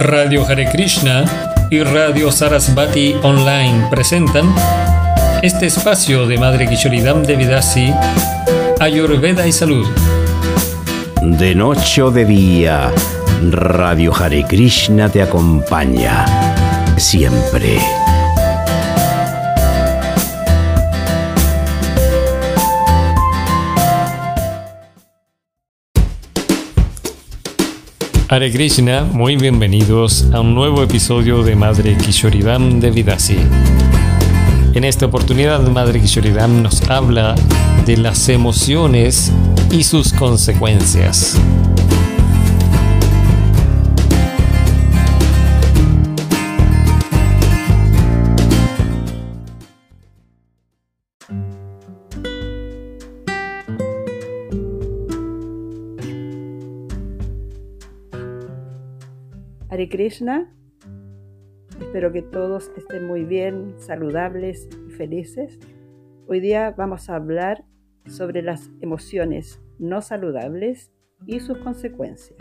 Radio Hare Krishna y Radio Sarasvati Online presentan este espacio de Madre Kishoridam de Vidasi, Ayurveda y Salud. De noche o de día, Radio Hare Krishna te acompaña siempre. Hare Krishna, muy bienvenidos a un nuevo episodio de Madre Kishoridam de Vidasi. En esta oportunidad, Madre Kishoridam nos habla de las emociones y sus consecuencias. Krishna. Espero que todos estén muy bien, saludables y felices. Hoy día vamos a hablar sobre las emociones no saludables y sus consecuencias.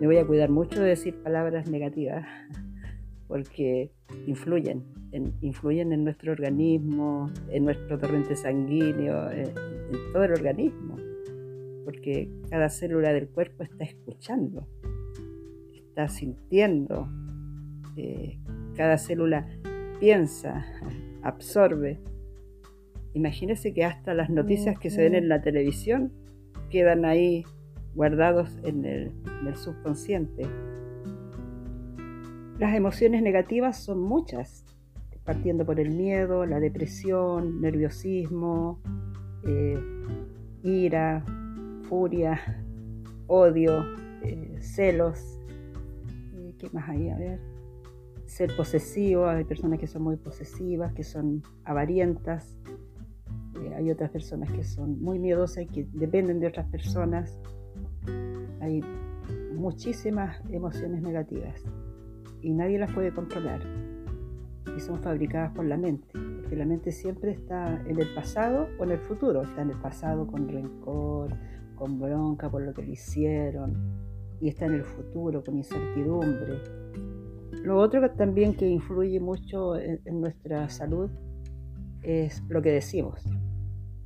Me voy a cuidar mucho de decir palabras negativas porque influyen, en, influyen en nuestro organismo, en nuestro torrente sanguíneo, en, en todo el organismo, porque cada célula del cuerpo está escuchando está sintiendo, eh, cada célula piensa, absorbe. Imagínese que hasta las noticias que se ven en la televisión quedan ahí guardados en el, en el subconsciente. Las emociones negativas son muchas, partiendo por el miedo, la depresión, nerviosismo, eh, ira, furia, odio, eh, celos, ¿qué más hay? A ver. Ser posesivo, hay personas que son muy posesivas, que son avarientas. Eh, hay otras personas que son muy miedosas que dependen de otras personas. Hay muchísimas emociones negativas y nadie las puede controlar. Y son fabricadas por la mente, porque la mente siempre está en el pasado o en el futuro. Está en el pasado con rencor, con bronca por lo que le hicieron, y está en el futuro con incertidumbre. Lo otro que también que influye mucho en, nuestra salud es lo que decimos.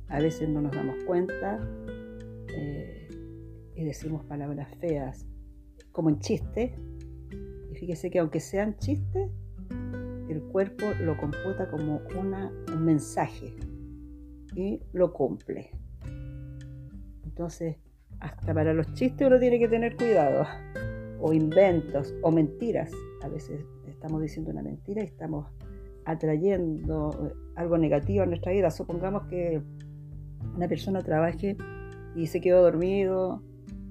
A veces no nos damos cuenta eh, y decimos palabras feas, como en chiste. Y fíjese que aunque sean chistes, el cuerpo lo computa como una, un mensaje y lo cumple. Entonces, hasta para los chistes uno tiene que tener cuidado, o inventos, o mentiras. A veces estamos diciendo una mentira y estamos atrayendo algo negativo a nuestra vida. Supongamos que una persona trabaje y se quedó dormido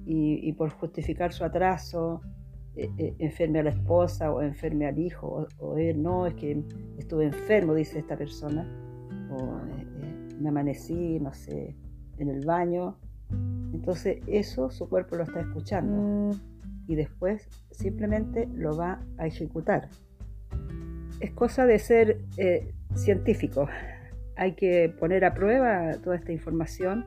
y, por justificar su atraso eh, eh, enferme a la esposa o enferme al hijo, o, o, él no, es que estuve enfermo, dice esta persona, o eh, me amanecí, no sé, en el baño entonces eso su cuerpo lo está escuchando y después simplemente lo va a ejecutar. Es cosa de ser eh, científico. Hay que poner a prueba toda esta información.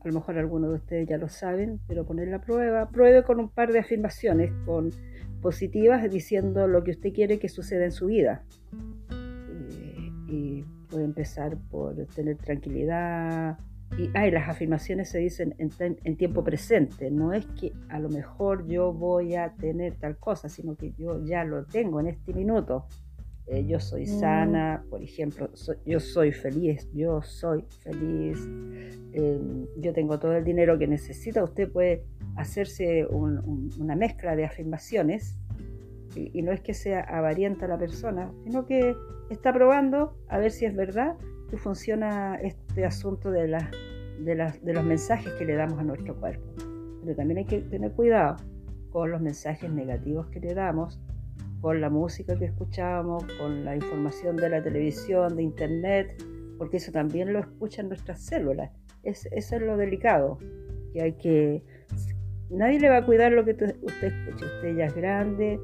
A lo mejor algunos de ustedes ya lo saben, pero ponerla a prueba. Pruebe con un par de afirmaciones con positivas diciendo lo que usted quiere que suceda en su vida. Eh, y puede empezar por tener tranquilidad, y ay, las afirmaciones se dicen en, en, tiempo presente, no es que a lo mejor yo voy a tener tal cosa, sino que yo ya lo tengo en este minuto. Eh, yo soy sana, por ejemplo, so, yo soy feliz, yo soy feliz, eh, yo tengo todo el dinero que necesita. Usted puede hacerse un, un, una mezcla de afirmaciones y, y no es que sea avarienta la persona, sino que está probando a ver si es verdad que funciona este asunto de, la, de, la, de, los mensajes que le damos a nuestro cuerpo. Pero también hay que tener cuidado con los mensajes negativos que le damos, con la música que escuchamos, con la información de la televisión, de internet, porque eso también lo escuchan nuestras células. Es, eso es lo delicado, que hay que... Nadie le va a cuidar lo que usted escuche. Usted ya es grande,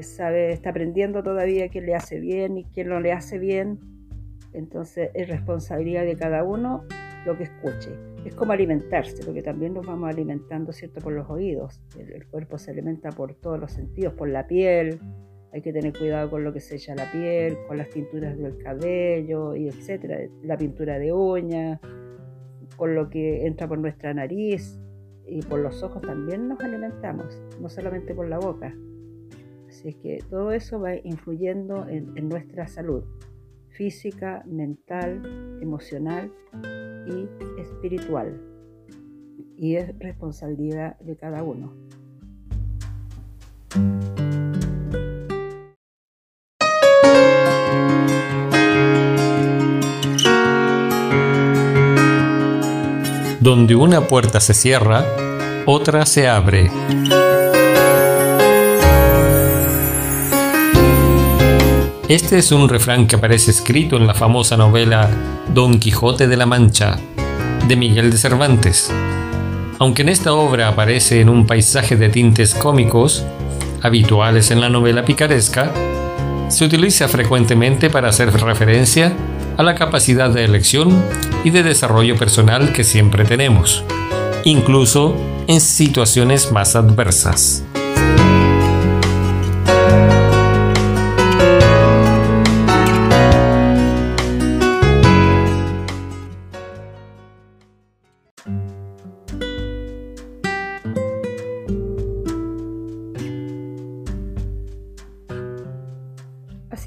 sabe, está aprendiendo todavía qué le hace bien y qué no le hace bien entonces es responsabilidad de cada uno lo que escuche. Es como alimentarse, porque también nos vamos alimentando, ¿cierto?, por los oídos. El, cuerpo se alimenta por todos los sentidos, por la piel. Hay que tener cuidado con lo que se echa la piel, con las tinturas del cabello, y etcétera. La pintura de uñas, con lo que entra por nuestra nariz y por los ojos también nos alimentamos, no solamente por la boca. Así que todo eso va influyendo en nuestra salud física, mental, emocional y espiritual. Y es responsabilidad de cada uno. Donde una puerta se cierra, otra se abre. Este es un refrán que aparece escrito en la famosa novela Don Quijote de la Mancha, de Miguel de Cervantes. Aunque en esta obra aparece en un paisaje de tintes cómicos, habituales en la novela picaresca, se utiliza frecuentemente para hacer referencia a la capacidad de elección y de desarrollo personal que siempre tenemos, incluso en situaciones más adversas.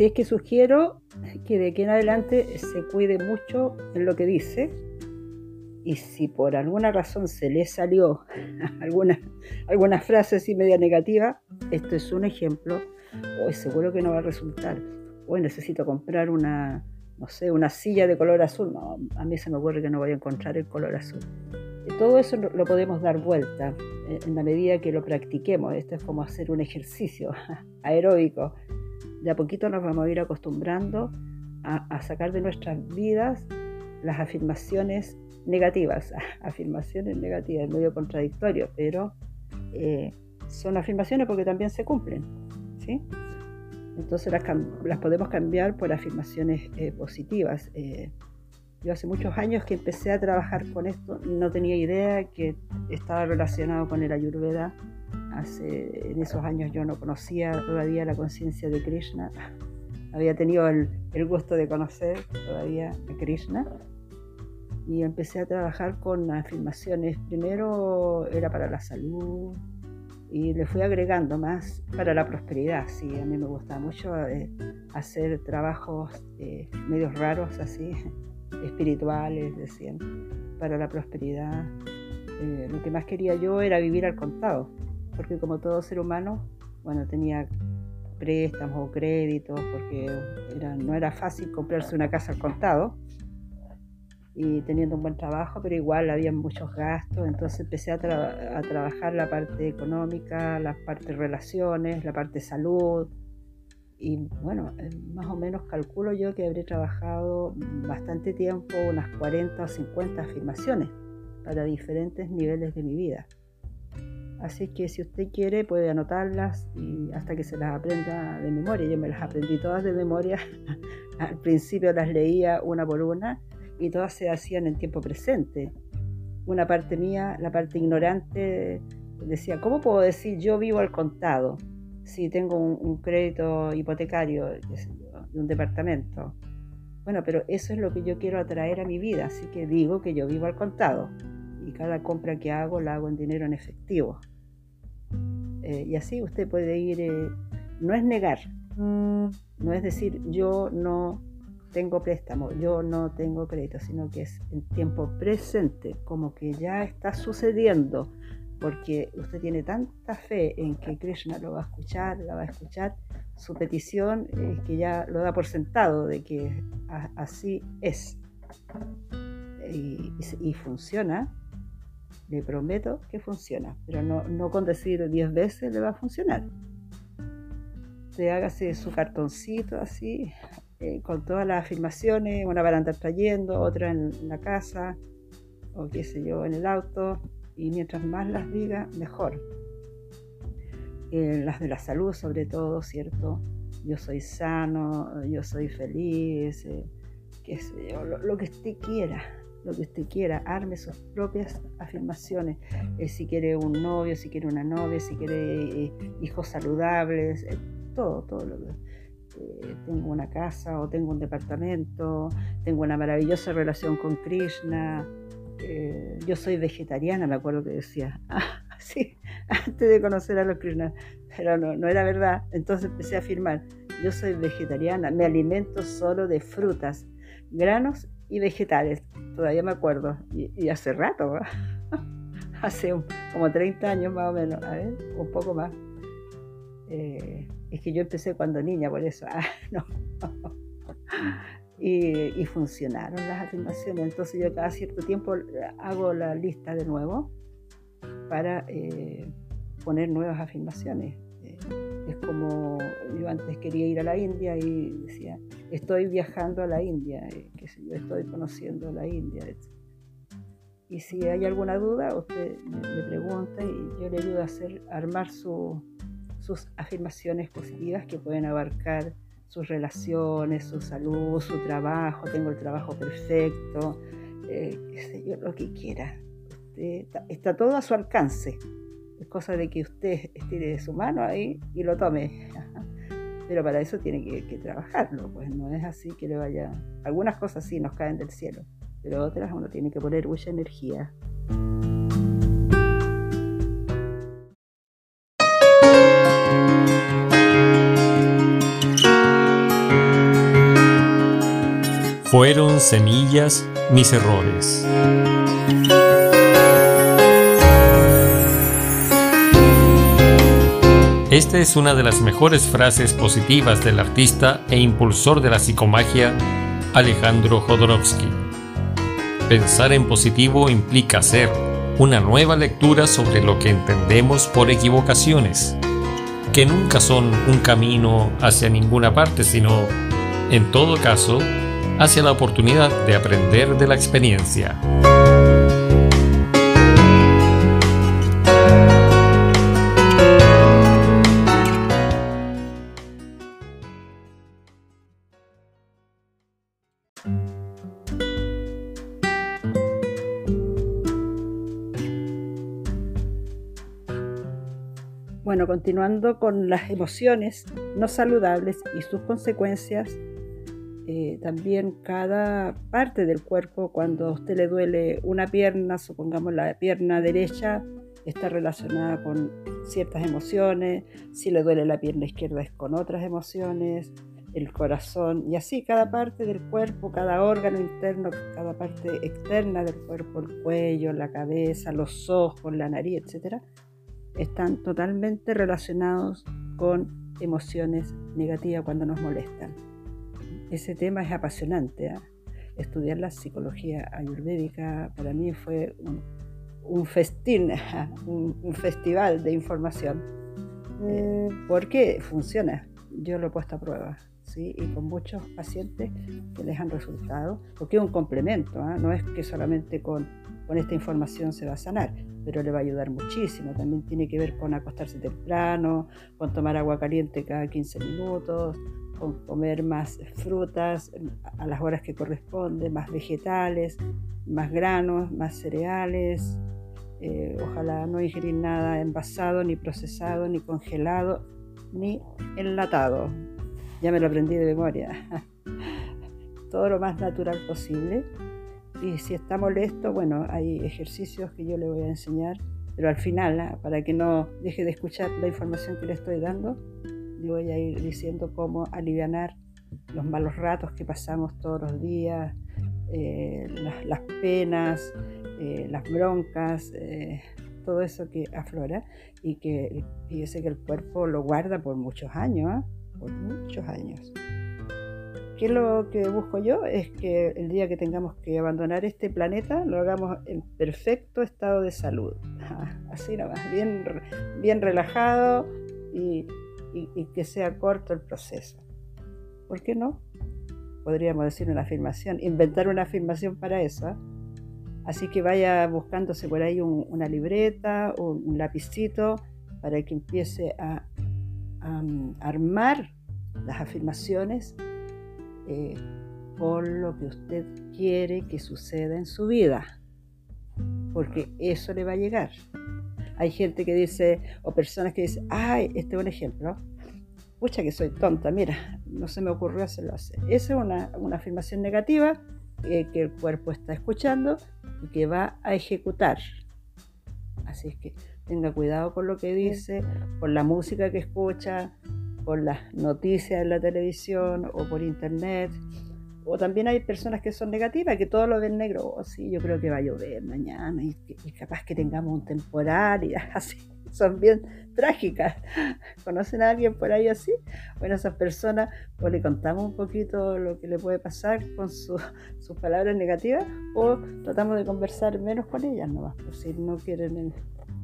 Es que sugiero que de aquí en adelante se cuide mucho en lo que dice. Y si por alguna razón se le salió alguna, alguna frase así media negativa, esto es un ejemplo, hoy seguro que no va a resultar, hoy necesito comprar una, no sé, una silla de color azul, no, a mí se me ocurre que no voy a encontrar el color azul. todo eso lo podemos dar vuelta eh, en la medida que lo practiquemos, esto es como hacer un ejercicio aeróbico de a poquito nos vamos a ir acostumbrando a, sacar de nuestras vidas las afirmaciones negativas. Afirmaciones negativas, es medio contradictorio, pero eh, son afirmaciones porque también se cumplen. ¿sí? Entonces las, podemos cambiar por afirmaciones eh, positivas. Eh, yo hace muchos años que empecé a trabajar con esto, no tenía idea que estaba relacionado con el ayurveda Hace, en esos años yo no conocía todavía la conciencia de Krishna. Había tenido el, gusto de conocer todavía a Krishna. Y empecé a trabajar con afirmaciones. Primero era para la salud y le fui agregando más para la prosperidad. Sí, a mí me gusta mucho eh, hacer trabajos eh, medios raros así, espirituales, decían, para la prosperidad. Eh, lo que más quería yo era vivir al contado porque como todo ser humano, bueno, tenía préstamos o créditos, porque no era fácil comprarse una casa al contado y teniendo un buen trabajo, pero igual había muchos gastos, entonces empecé a, trabajar la parte económica, la parte relaciones, la parte salud, y bueno, eh, más o menos calculo yo que habré trabajado bastante tiempo, unas 40 o 50 afirmaciones para diferentes niveles de mi vida. Así que si usted quiere puede anotarlas y hasta que se las aprenda de memoria. Yo me las aprendí todas de memoria. Al principio las leía una por una y todas se hacían en tiempo presente. Una parte mía, la parte ignorante, decía, ¿cómo puedo decir yo vivo al contado si tengo un, crédito hipotecario de un departamento? Bueno, pero eso es lo que yo quiero atraer a mi vida, así que digo que yo vivo al contado y cada compra que hago la hago en dinero en efectivo. Eh, y así usted puede ir, eh, no es negar, no es decir yo no tengo préstamo, yo no tengo crédito, sino que es en tiempo presente, como que ya está sucediendo, porque usted tiene tanta fe en que Krishna lo va a escuchar, la va a escuchar, su petición es que ya lo da por sentado de que así es. y funciona, le prometo que funciona, pero no, con decir 10 veces le va a funcionar. Usted hágase su cartoncito así, eh, con todas las afirmaciones, una para andar trayendo, otra en la casa, o qué sé yo, en el auto, y mientras más las diga, mejor. Eh, las de la salud sobre todo, ¿cierto? Yo soy sano, yo soy feliz, eh, qué sé yo, lo, lo que usted quiera lo que usted quiera, arme sus propias afirmaciones. Eh, si quiere un novio, si quiere una novia, si quiere eh, hijos saludables, eh, todo, todo lo que... tengo una casa o tengo un departamento, tengo una maravillosa relación con Krishna, yo soy vegetariana, me acuerdo que decía, ah, sí, antes de conocer a los Krishna, pero no, no era verdad, entonces empecé a afirmar, yo soy vegetariana, me alimento solo de frutas, granos y vegetales. Todavía me acuerdo. Y, hace rato, hace como 30 años más o menos, a ver, un poco más. Eh, es que yo empecé cuando niña, por eso. Ah, y, funcionaron las afirmaciones. Entonces yo cada cierto tiempo hago la lista de nuevo para eh, poner nuevas afirmaciones. Es como yo antes quería ir a la India y decía, estoy viajando a la India, eh, que yo, estoy conociendo la India. Y si hay alguna duda, usted me, pregunta y yo le ayudo a hacer, armar sus afirmaciones positivas que pueden abarcar sus relaciones, su salud, su trabajo, tengo el trabajo perfecto, eh, qué sé yo, lo que quiera. está todo a su alcance. Es cosa de que usted estire su mano ahí y lo tome. Pero para eso tiene que, trabajarlo, pues no es así que le vaya... Algunas cosas sí nos caen del cielo, pero otras uno tiene que poner mucha energía. Fueron semillas mis errores. Esta es una de las mejores frases positivas del artista e impulsor de la psicomagia, Alejandro Jodorowsky. Pensar en positivo implica hacer una nueva lectura sobre lo que entendemos por equivocaciones, que nunca son un camino hacia ninguna parte, sino, en todo caso, hacia la oportunidad de aprender de la experiencia. Continuando con las emociones no saludables y sus consecuencias, eh, también cada parte del cuerpo, cuando a usted le duele una pierna, supongamos la pierna derecha, está relacionada con ciertas emociones, si le duele la pierna izquierda es con otras emociones, el corazón, y así cada parte del cuerpo, cada órgano interno, cada parte externa del cuerpo, el cuello, la cabeza, los ojos, la nariz, etcétera, están totalmente relacionados con emociones negativas cuando nos molestan. Ese tema es apasionante. ¿ah? Estudiar la psicología ayurvédica para mí fue un, festín, un, festival de información, eh, porque funciona. Yo lo he puesto a prueba. ¿sí? y con muchos pacientes que les han resultado, porque es un complemento, ¿ah? no es que solamente con, con esta información se va a sanar, pero le va a ayudar muchísimo. También tiene que ver con acostarse temprano, con tomar agua caliente cada 15 minutos, con comer más frutas a las horas que corresponden, más vegetales, más granos, más cereales. Eh, ojalá no ingerir nada envasado, ni procesado, ni congelado, ni enlatado. Ya me lo aprendí de memoria. Todo lo más natural posible y si está molesto, bueno, hay ejercicios que yo le voy a enseñar, pero al final, ¿ah? para que no deje de escuchar la información que le estoy dando, le voy a ir diciendo cómo aliviar los malos ratos que pasamos todos los días, eh, las, penas, eh, las broncas, eh, todo eso que aflora y que fíjese que el cuerpo lo guarda por muchos años, ¿ah? por muchos años. ¿Qué es lo que busco yo? Es que el día que tengamos que abandonar este planeta lo hagamos en perfecto estado de salud. Así nada más, bien, bien relajado y, que sea corto el proceso. ¿Por qué no? Podríamos decir una afirmación, inventar una afirmación para eso. ¿eh? Así que vaya buscándose por ahí una libreta o un lapicito para que empiece a, a armar las afirmaciones eh, con lo que usted quiere que suceda en su vida, porque eso le va a llegar. Hay gente que dice, o personas que dicen, ay, este es un ejemplo, pucha que soy tonta, mira, no se me ocurrió hacerlo así. Esa es una, una afirmación negativa eh, que el cuerpo está escuchando y que va a ejecutar. Así es que tenga cuidado con lo que dice, con la música que escucha, con las noticias en la televisión o por internet. O también hay personas que son negativas, que todo lo ven negro. oh, sí, yo creo que va a llover mañana y, y capaz que tengamos un temporal y así. Son bien trágicas. ¿Conocen a alguien por ahí así? Bueno, esas personas, o le contamos un poquito lo que le puede pasar con sus palabras negativas, o tratamos de conversar menos con ellas nomás. Por si no quieren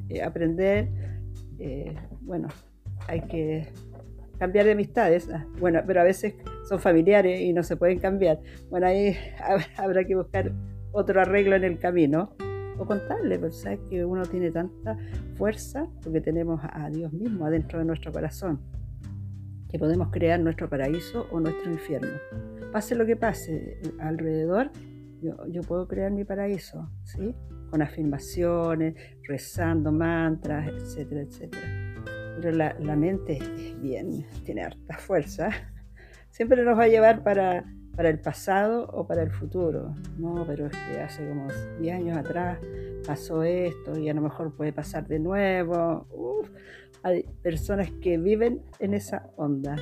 eh, aprender, eh, bueno, hay que cambiar de amistades. Ah, bueno, pero a veces son familiares y no se pueden cambiar. Bueno, ahí habrá que buscar otro arreglo en el camino o contarle, pues sabes que uno tiene tanta fuerza porque tenemos a Dios mismo adentro de nuestro corazón, que podemos crear nuestro paraíso o nuestro infierno. Pase lo que pase alrededor, yo, yo puedo crear mi paraíso, ¿sí? Con afirmaciones, rezando mantras, etcétera, etcétera pero la, mente es bien, tiene harta fuerza, siempre nos va a llevar para, para el pasado o para el futuro. No, pero es que hace como 10 años atrás pasó esto y a lo mejor puede pasar de nuevo. hay personas que viven en esa onda,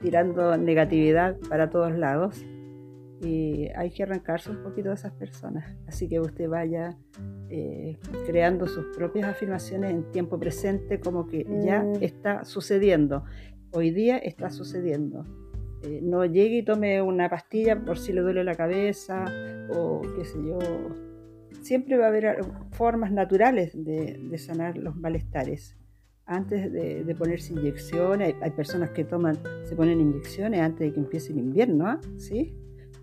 tirando negatividad para todos lados y hay que arrancarse un poquito de esas personas. Así que usted vaya eh, creando sus propias afirmaciones en tiempo presente como que ya mm. está sucediendo. Hoy día está sucediendo. Eh, no llegue y tome una pastilla por si le duele la cabeza o qué sé yo. Siempre va a haber formas naturales de, sanar los malestares. Antes de, ponerse inyecciones, hay, personas que toman, se ponen inyecciones antes de que empiece el invierno, ¿ah? ¿sí?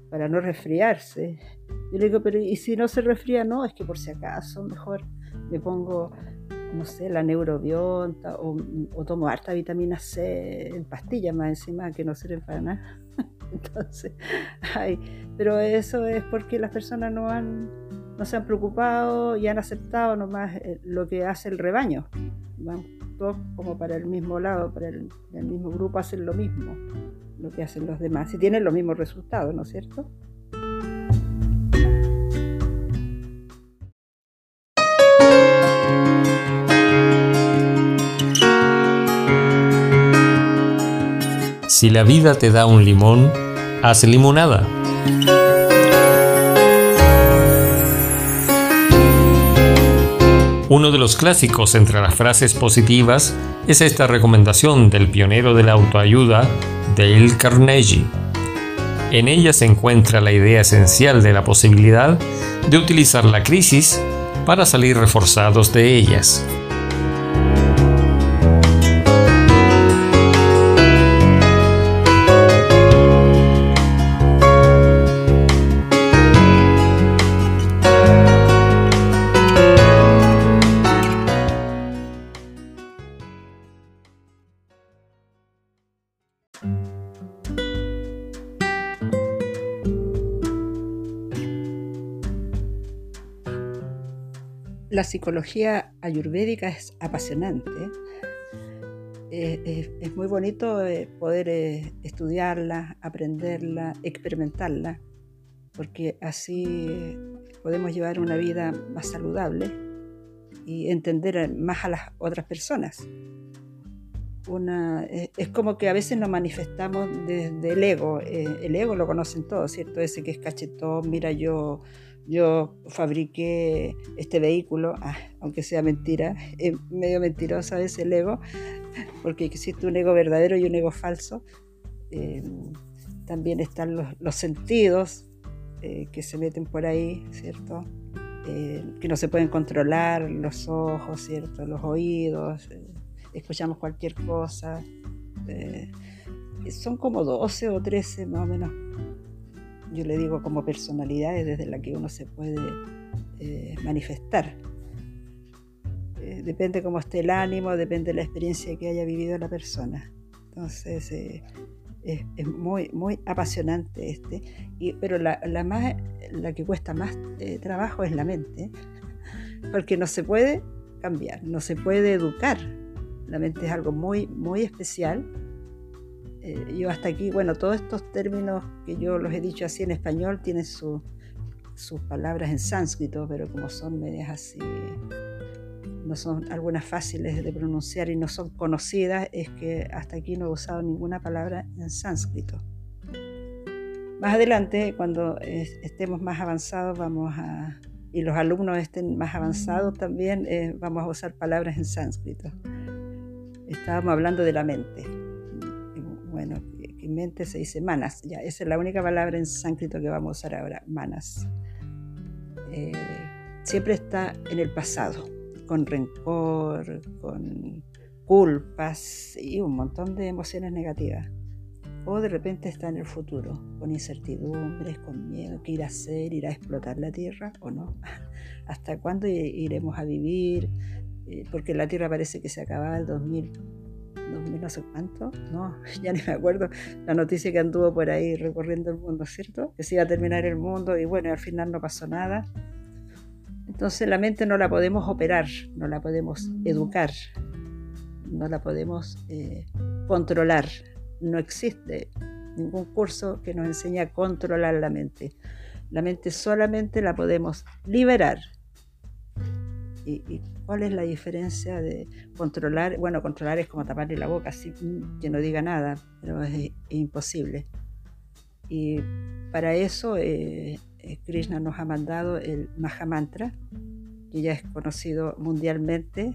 Para no resfriarse. Yo le digo, pero ¿y si no se resfría? No, es que por si acaso mejor me pongo, no sé, la neurobionta o, tomo harta vitamina C en pastillas más encima que no sirven para nada. Entonces, ay, pero eso es porque las personas no han no se han preocupado y han aceptado nomás eh, lo que hace el rebaño. Van todos como para el mismo lado, para el mismo grupo, hacen lo mismo lo que hacen los demás y tienen los mismos resultados, ¿no es cierto? Si la vida te da un limón, haz limonada. Uno de los clásicos entre las frases positivas es esta recomendación del pionero de la autoayuda, Dale Carnegie. En ella se encuentra la idea esencial de la posibilidad de utilizar la crisis para salir reforzados de ellas. La psicología ayurvédica es apasionante. Eh, es muy bonito eh, poder eh, estudiarla, aprenderla, experimentarla, porque así podemos llevar una vida más saludable y entender más a las otras personas. es como que a veces nos manifestamos desde el ego. el ego lo conocen todos, ¿cierto? Ese que es cachetón, mira yo yo fabriqué este vehículo, ah, aunque sea mentira, es medio mentiroso a veces el ego, porque existe un ego verdadero y un ego falso. Eh, también están los, sentidos eh, que se meten por ahí, ¿cierto? Eh, que no se pueden controlar, los ojos, ¿cierto? Los oídos, escuchamos cualquier cosa. son como 12 o 13 más o menos yo le digo como personalidades desde la que uno se puede eh, manifestar. Eh, depende cómo esté el ánimo, depende de la experiencia que haya vivido la persona. Entonces, eh, es, muy, muy apasionante este, y, pero la, la, más, la que cuesta más trabajo es la mente, porque no se puede cambiar, no se puede educar. La mente es algo muy, muy especial. Eh, yo hasta aquí, bueno, todos estos términos que yo los he dicho así en español tienen sus palabras en sánscrito, pero como son medias así no son algunas fáciles de pronunciar y no son conocidas, es que hasta aquí no he usado ninguna palabra en sánscrito. Más adelante, cuando estemos más avanzados, vamos a, y los alumnos estén más avanzados también, eh, vamos a usar palabras en sánscrito. Estábamos hablando de la mente. Bueno, que mente se dice manas, ya, esa es la única palabra en sánscrito que vamos a usar ahora, manas. Eh, siempre está en el pasado con rencor, con culpas y un montón de emociones negativas. O de repente está en el futuro, con incertidumbres, con miedo, qué irá a hacer, irá a explotar la Tierra o no. ¿Hasta cuándo iremos a vivir? Eh, porque la Tierra parece que se acaba el 2000, 2000 no sé cuánto, no, ya ni me acuerdo la noticia que anduvo por ahí recorriendo el mundo, ¿cierto? Que se iba a terminar el mundo y bueno, al final no pasó nada entonces la mente no la podemos operar, no la podemos educar, no la podemos eh, controlar. No existe ningún curso que nos enseñe a controlar la mente. La mente solamente la podemos liberar. ¿Y, cuál es la diferencia de controlar? Bueno, controlar es como taparle la boca, así que no diga nada, pero es, imposible. Y para eso eh, eh, Krishna nos ha mandado el Mahamantra, que ya es conocido mundialmente.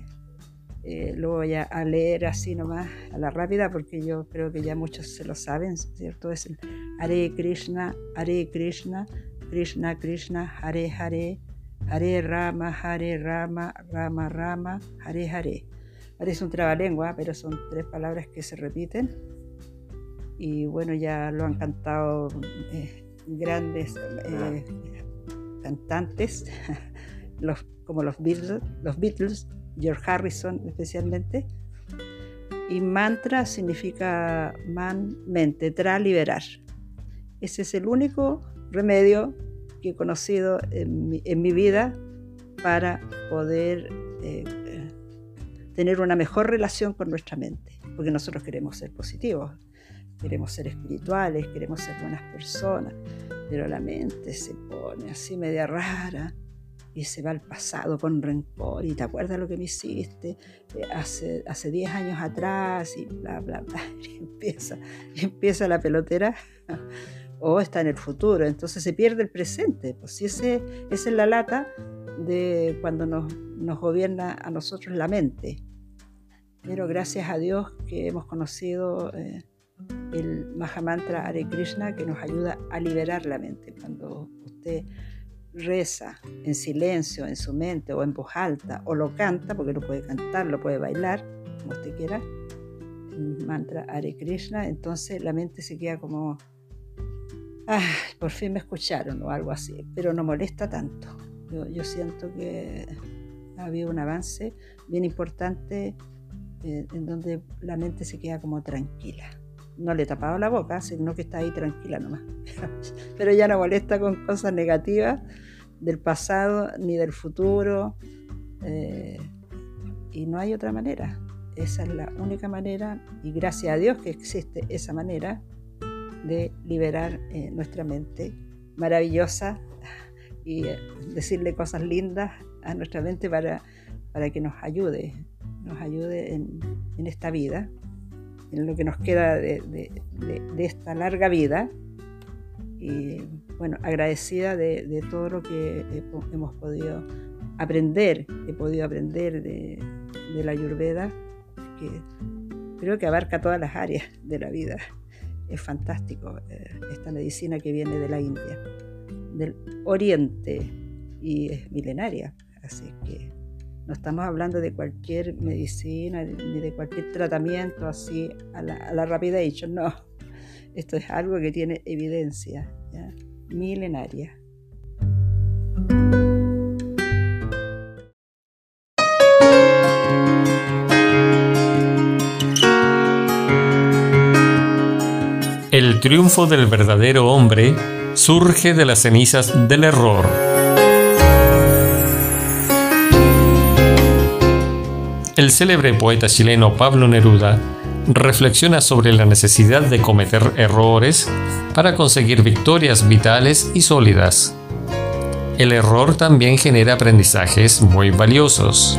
Eh, lo voy a, leer así nomás a la rápida porque yo creo que ya muchos se lo saben, ¿cierto? Es el Hare Krishna, Hare Krishna, Krishna Krishna, Hare Hare, Hare Rama, Hare Rama, Rama Rama, Hare Hare. Parece un trabalengua, pero son tres palabras que se repiten. Y bueno, ya lo han cantado eh, grandes eh, cantantes, como los Beatles, los Beatles, George Harrison especialmente. Y mantra significa man, mente, tra, liberar. Ese es el único remedio que he conocido en mi, vida para poder eh, tener una mejor relación con nuestra mente, porque nosotros queremos ser positivos, queremos ser espirituales, queremos ser buenas personas, pero la mente se pone así media rara y se va al pasado con rencor y te acuerdas lo que me hiciste eh, hace, hace 10 años atrás y bla, bla, bla, y empieza, y empieza la pelotera o está en el futuro, entonces se pierde el presente, pues si ese, esa es la lata de cuando nos, nos gobierna a nosotros la mente. Pero gracias a Dios que hemos conocido eh, el Mahamantra Hare Krishna que nos ayuda a liberar la mente. Cuando usted reza en silencio, en su mente o en voz alta, o lo canta, porque lo puede cantar, lo puede bailar, como usted quiera, el mantra Hare Krishna, entonces la mente se queda como, por fin me escucharon o algo así, pero no molesta tanto. Yo, yo siento que ha habido un avance bien importante eh, en donde la mente se queda como tranquila no le he tapado la boca, sino que está ahí tranquila nomás. Pero ya no molesta con cosas negativas del pasado ni del futuro. Eh, y no hay otra manera. Esa es la única manera, y gracias a Dios que existe esa manera de liberar eh, nuestra mente maravillosa y eh, decirle cosas lindas a nuestra mente para, para que nos ayude, nos ayude en, esta vida en lo que nos queda de, esta larga vida. Y bueno, agradecida de, todo lo que hemos podido aprender, he podido aprender de, la Ayurveda, que creo que abarca todas las áreas de la vida. Es fantástico eh, esta medicina que viene de la India, del Oriente, y es milenaria. Así que no estamos hablando de cualquier medicina ni de cualquier tratamiento así a la, a la no. Esto es algo que tiene evidencia milenaria. Triunfo del verdadero hombre surge de las cenizas del error. El célebre poeta chileno Pablo Neruda reflexiona sobre la necesidad de cometer errores para conseguir victorias vitales y sólidas. El error también genera aprendizajes muy valiosos.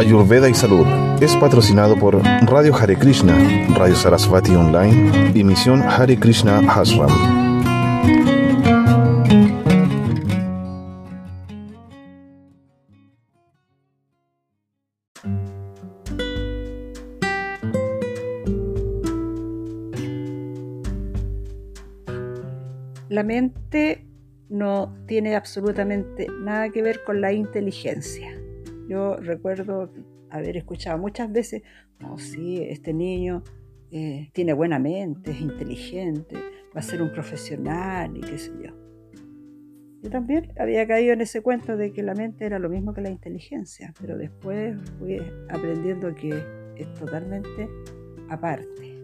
Ayurveda y Salud es patrocinado por Radio Hare Krishna, Radio Sarasvati Online y Misión Hare Krishna Ashram. La mente no tiene absolutamente nada que ver con la inteligencia. Yo recuerdo haber escuchado muchas veces, oh sí, este niño eh, tiene buena mente, es inteligente, va a ser un profesional y qué sé yo. Yo también había caído en ese cuento de que la mente era lo mismo que la inteligencia, pero después fui aprendiendo que es totalmente aparte,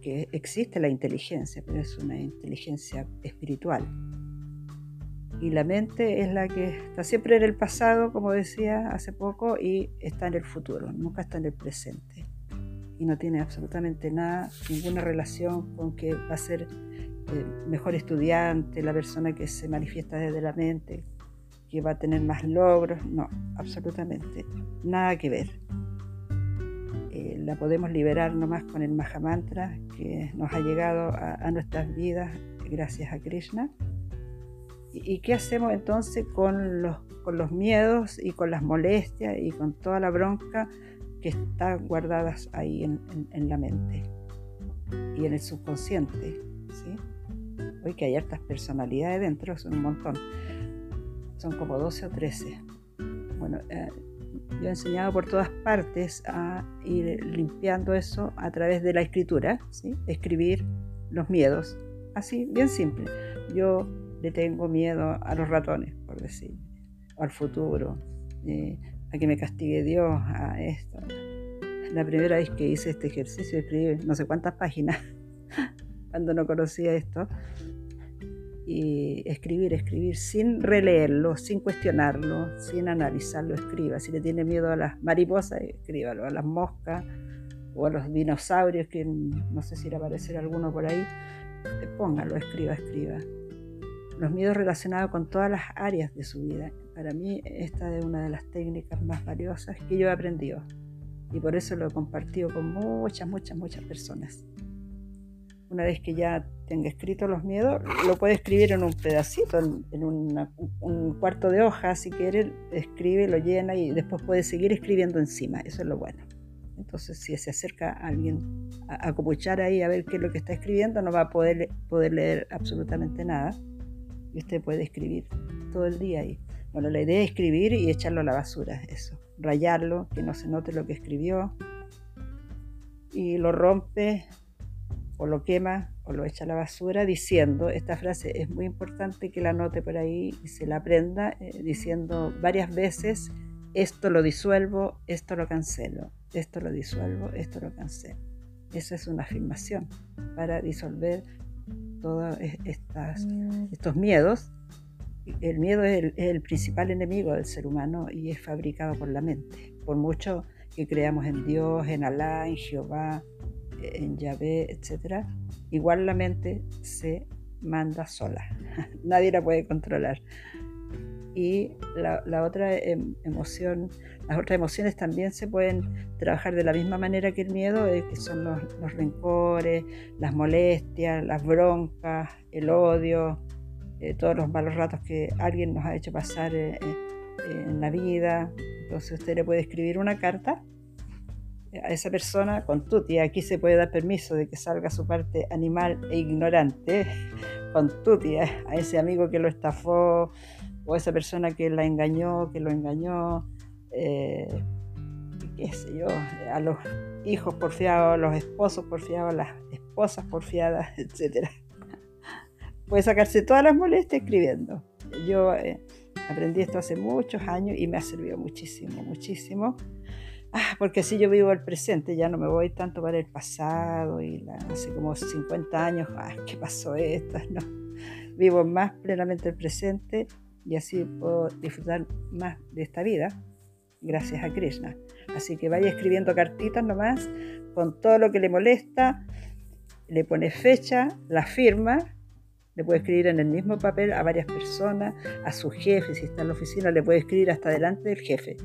que existe la inteligencia, pero es una inteligencia espiritual. Y la mente es la que está siempre en el pasado, como decía hace poco, y está en el futuro, nunca está en el presente. Y no tiene absolutamente nada, ninguna relación con que va a ser mejor estudiante, la persona que se manifiesta desde la mente, que va a tener más logros. No, absolutamente nada que ver. Eh, la podemos liberar nomás con el Mahamantra que nos ha llegado a nuestras vidas gracias a Krishna ¿Y qué hacemos entonces con los, con los miedos y con las molestias y con toda la bronca que está guardadas ahí en, la mente y en el subconsciente? ¿sí? Hoy que hay hartas personalidades dentro, son un montón. Son como 12 o 13. Bueno, eh, yo he enseñado por todas partes a ir limpiando eso a través de la escritura, ¿sí? escribir los miedos, así, bien simple. Yo le tengo miedo a los ratones, por decir, o al futuro, eh, a que me castigue Dios, a esto. La primera vez que hice este ejercicio, escribí no sé cuántas páginas, cuando no conocía esto, y escribir, escribir sin releerlo, sin cuestionarlo, sin analizarlo, escriba. Si le tiene miedo a las mariposas, escríbalo, a las moscas o a los dinosaurios, que no sé si le aparecer alguno por ahí, póngalo, escriba, escriba los miedos relacionados con todas las áreas de su vida. Para mí esta es una de las técnicas más valiosas que yo he aprendido y por eso lo he compartido con muchas, muchas, muchas personas. Una vez que ya tenga escrito los miedos, lo puede escribir en un pedacito, en, un cuarto de hoja, si quiere, escribe, lo llena y después puede seguir escribiendo encima. Eso es lo bueno. Entonces, si se acerca a alguien a, a ahí a ver qué es lo que está escribiendo, no va a poder, poder leer absolutamente nada y usted puede escribir todo el día ahí. Bueno, la idea es escribir y echarlo a la basura, eso, rayarlo, que no se note lo que escribió, y lo rompe o lo quema o lo echa a la basura diciendo, esta frase es muy importante que la note por ahí y se la aprenda, eh, diciendo varias veces, esto lo disuelvo, esto lo cancelo, esto lo disuelvo, esto lo cancelo. Esa es una afirmación para disolver todos estos miedos. El miedo es el, principal enemigo del ser humano y es fabricado por la mente. Por mucho que creamos en Dios, en Alá, en Jehová, en Yahvé, etc., igual la mente se manda sola. Nadie la puede controlar. Y la, otra em, emoción, las otras emociones también se pueden trabajar de la misma manera que el miedo, eh, que son los, rencores, las molestias, las broncas, el odio, eh, todos los malos ratos que alguien nos ha hecho pasar eh, en la vida. Entonces usted le puede escribir una carta a esa persona con tuti. Aquí se puede dar permiso de que salga su parte animal e ignorante con tuti, a ese amigo que lo estafó o esa persona que la engañó, que lo engañó, eh, qué sé yo, a los hijos porfiados, a los esposos porfiados, a las esposas porfiadas, etc. Puede sacarse todas las molestias escribiendo. Yo eh, aprendí esto hace muchos años y me ha servido muchísimo, muchísimo ah, porque así yo vivo el presente, ya no me voy tanto para el pasado y hace como 50 años, ah, ¿qué pasó esto? No. Vivo más plenamente el presente y así puedo disfrutar más de esta vida gracias a Krishna. Así que vaya escribiendo cartitas nomás con todo lo que le molesta, le pone fecha, la firma, le puede escribir en el mismo papel a varias personas, a su jefe, si está en la oficina, le puede escribir hasta delante del jefe.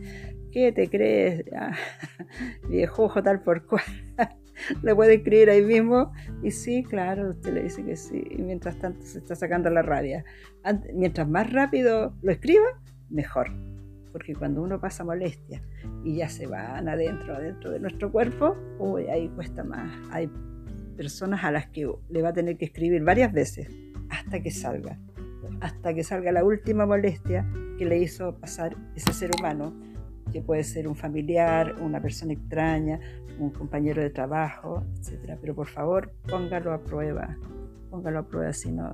¿Qué te crees? Ah, viejojo tal por cual. le puede escribir ahí mismo y sí, claro, usted le dice que sí. Y mientras tanto se está sacando la rabia. Mientras más rápido lo escriba, mejor. Porque cuando uno pasa molestia y ya se van adentro, adentro de nuestro cuerpo, uy, ahí cuesta más. Hay personas a las que le va a tener que escribir varias veces hasta que salga. Hasta que salga la última molestia que le hizo pasar ese ser humano que puede ser un familiar, una persona extraña, un compañero de trabajo, etc. Pero por favor, póngalo a prueba, póngalo a prueba, si no,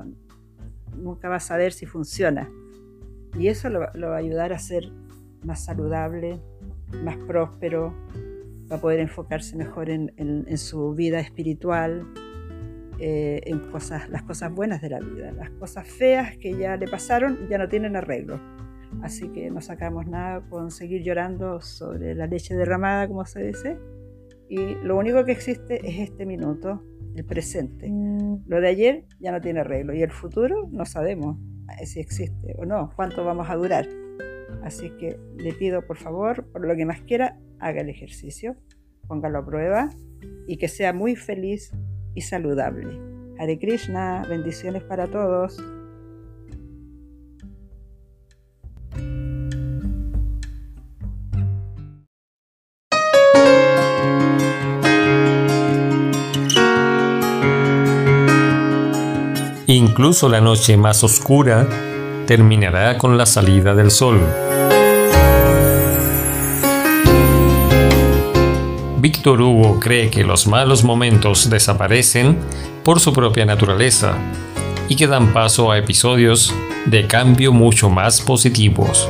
nunca va a saber si funciona. Y eso lo, va a ayudar a ser más saludable, más próspero, va a poder enfocarse mejor en, su vida espiritual, eh, en cosas, las cosas buenas de la vida. Las cosas feas que ya le pasaron ya no tienen arreglo. Así que no sacamos nada con seguir llorando sobre la leche derramada, como se dice. Y lo único que existe es este minuto, el presente. Mm. Lo de ayer ya no tiene arreglo y el futuro no sabemos si existe o no, cuánto vamos a durar. Así que le pido por favor, por lo que más quiera, haga el ejercicio, póngalo a prueba y que sea muy feliz y saludable. Hare Krishna, bendiciones para todos. Incluso la noche más oscura terminará con la salida del sol. Víctor Hugo cree que los malos momentos desaparecen por su propia naturaleza y que dan paso a episodios de cambio mucho más positivos.